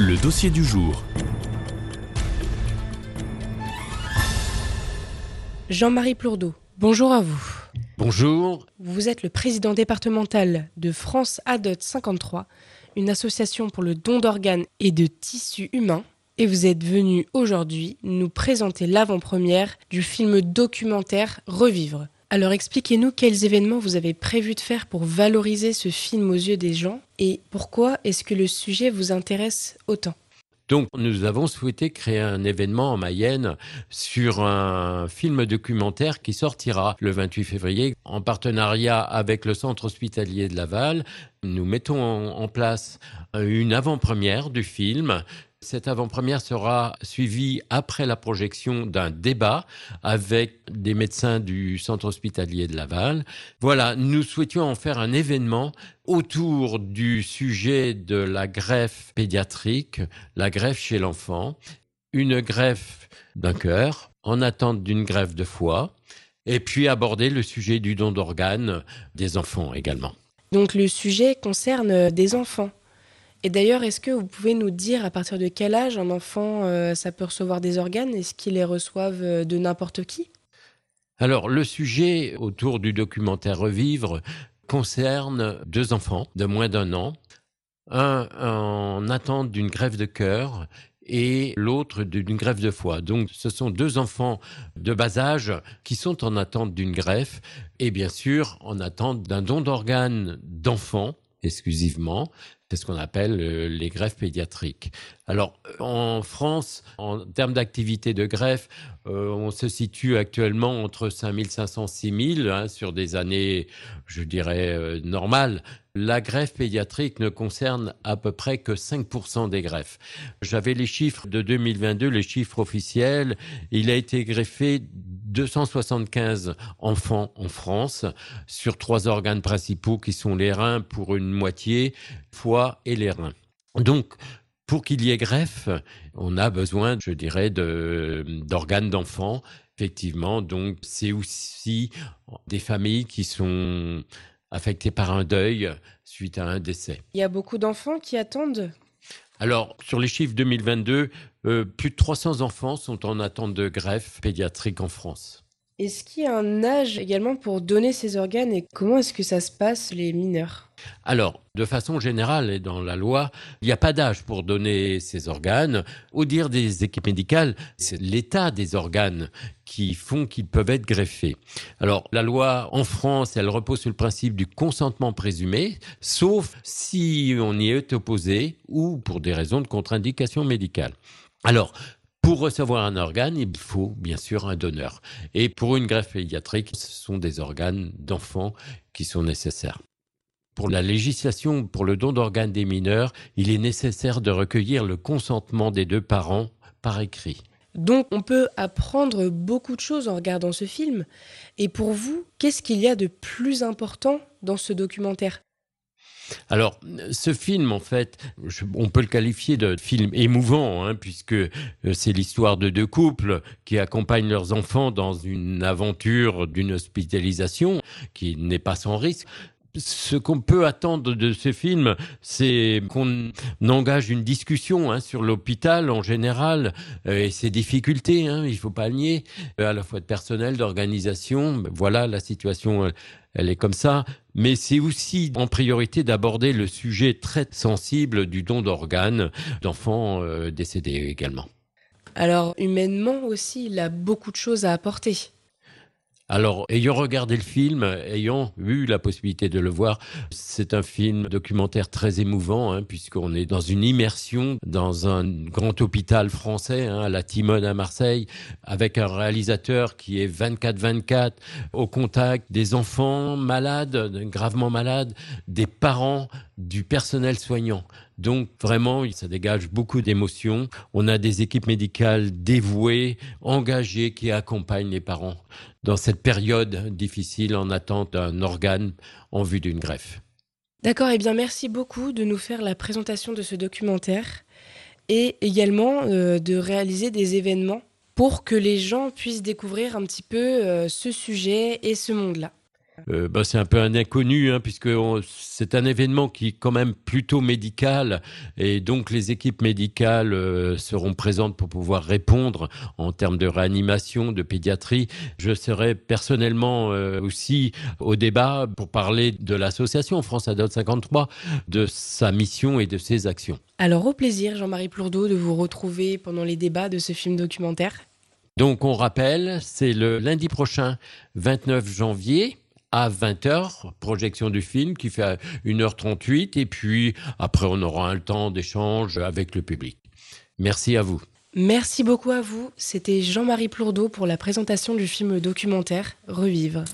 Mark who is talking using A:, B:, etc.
A: Le dossier du jour.
B: Jean-Marie Plourdeau, bonjour à vous.
C: Bonjour.
B: Vous êtes le président départemental de France ADOT 53, une association pour le don d'organes et de tissus humains. Et vous êtes venu aujourd'hui nous présenter l'avant-première du film documentaire Revivre. Alors expliquez-nous quels événements vous avez prévu de faire pour valoriser ce film aux yeux des gens et pourquoi est-ce que le sujet vous intéresse autant?
C: Donc, nous avons souhaité créer un événement en Mayenne sur un film documentaire qui sortira le 28 février en partenariat avec le centre hospitalier de Laval. Nous mettons en place une avant-première du film cette avant-première sera suivie après la projection d'un débat avec des médecins du centre hospitalier de Laval. Voilà, nous souhaitions en faire un événement autour du sujet de la greffe pédiatrique, la greffe chez l'enfant, une greffe d'un cœur en attente d'une greffe de foie, et puis aborder le sujet du don d'organes des enfants également.
B: Donc le sujet concerne des enfants et d'ailleurs, est-ce que vous pouvez nous dire à partir de quel âge un enfant euh, ça peut recevoir des organes? Est-ce qu'ils les reçoivent euh, de n'importe qui?
C: Alors, le sujet autour du documentaire Revivre concerne deux enfants de moins d'un an, un en attente d'une grève de cœur et l'autre d'une greffe de foie. Donc ce sont deux enfants de bas âge qui sont en attente d'une greffe et bien sûr en attente d'un don d'organes d'enfants exclusivement. C'est ce qu'on appelle euh, les greffes pédiatriques. Alors, en France, en termes d'activité de greffe, euh, on se situe actuellement entre 5500 et 6000 hein, sur des années, je dirais, euh, normales. La greffe pédiatrique ne concerne à peu près que 5% des greffes. J'avais les chiffres de 2022, les chiffres officiels. Il a été greffé 275 enfants en France sur trois organes principaux qui sont les reins pour une moitié, foie et les reins. Donc, pour qu'il y ait greffe, on a besoin, je dirais, d'organes d'enfants. Effectivement, donc c'est aussi des familles qui sont affectées par un deuil suite à un décès.
B: Il y a beaucoup d'enfants qui attendent
C: alors, sur les chiffres 2022, euh, plus de 300 enfants sont en attente de greffe pédiatrique en France.
B: Est-ce qu'il y a un âge également pour donner ces organes et comment est-ce que ça se passe les mineurs?
C: Alors, de façon générale et dans la loi, il n'y a pas d'âge pour donner ces organes. Au dire des équipes médicales, c'est l'état des organes qui font qu'ils peuvent être greffés. Alors, la loi en France, elle repose sur le principe du consentement présumé, sauf si on y est opposé ou pour des raisons de contre-indication médicale. Alors, pour recevoir un organe, il faut bien sûr un donneur. Et pour une greffe pédiatrique, ce sont des organes d'enfants qui sont nécessaires. Pour la législation pour le don d'organes des mineurs, il est nécessaire de recueillir le consentement des deux parents par écrit.
B: Donc on peut apprendre beaucoup de choses en regardant ce film. Et pour vous, qu'est-ce qu'il y a de plus important dans ce documentaire?
C: Alors, ce film, en fait, on peut le qualifier de film émouvant, hein, puisque euh, c'est l'histoire de deux couples qui accompagnent leurs enfants dans une aventure d'une hospitalisation qui n'est pas sans risque ce qu'on peut attendre de ce film, c'est qu'on engage une discussion hein, sur l'hôpital en général euh, et ses difficultés. Hein, il faut pas nier, euh, à la fois de personnel, d'organisation. Voilà, la situation, elle est comme ça. Mais c'est aussi en priorité d'aborder le sujet très sensible du don d'organes d'enfants décédés également.
B: Alors humainement aussi, il a beaucoup de choses à apporter.
C: Alors, ayant regardé le film, ayant eu la possibilité de le voir, c'est un film documentaire très émouvant, hein, puisqu'on est dans une immersion dans un grand hôpital français, hein, à la Timone à Marseille, avec un réalisateur qui est 24-24 au contact des enfants malades, gravement malades, des parents, du personnel soignant. Donc vraiment, ça dégage beaucoup d'émotions. On a des équipes médicales dévouées, engagées, qui accompagnent les parents dans cette période difficile en attente d'un organe en vue d'une greffe.
B: D'accord, et eh bien merci beaucoup de nous faire la présentation de ce documentaire et également euh, de réaliser des événements pour que les gens puissent découvrir un petit peu euh, ce sujet et ce monde-là.
C: Euh, bah, c'est un peu un inconnu, hein, puisque c'est un événement qui est quand même plutôt médical, et donc les équipes médicales euh, seront présentes pour pouvoir répondre en termes de réanimation, de pédiatrie. Je serai personnellement euh, aussi au débat pour parler de l'association France Adult 53, de sa mission et de ses actions.
B: Alors au plaisir, Jean-Marie Plourdeau, de vous retrouver pendant les débats de ce film documentaire.
C: Donc on rappelle, c'est le lundi prochain, 29 janvier, à 20h, projection du film qui fait 1h38 et puis après on aura un temps d'échange avec le public. Merci à vous.
B: Merci beaucoup à vous. C'était Jean-Marie Plourdeau pour la présentation du film documentaire Revivre.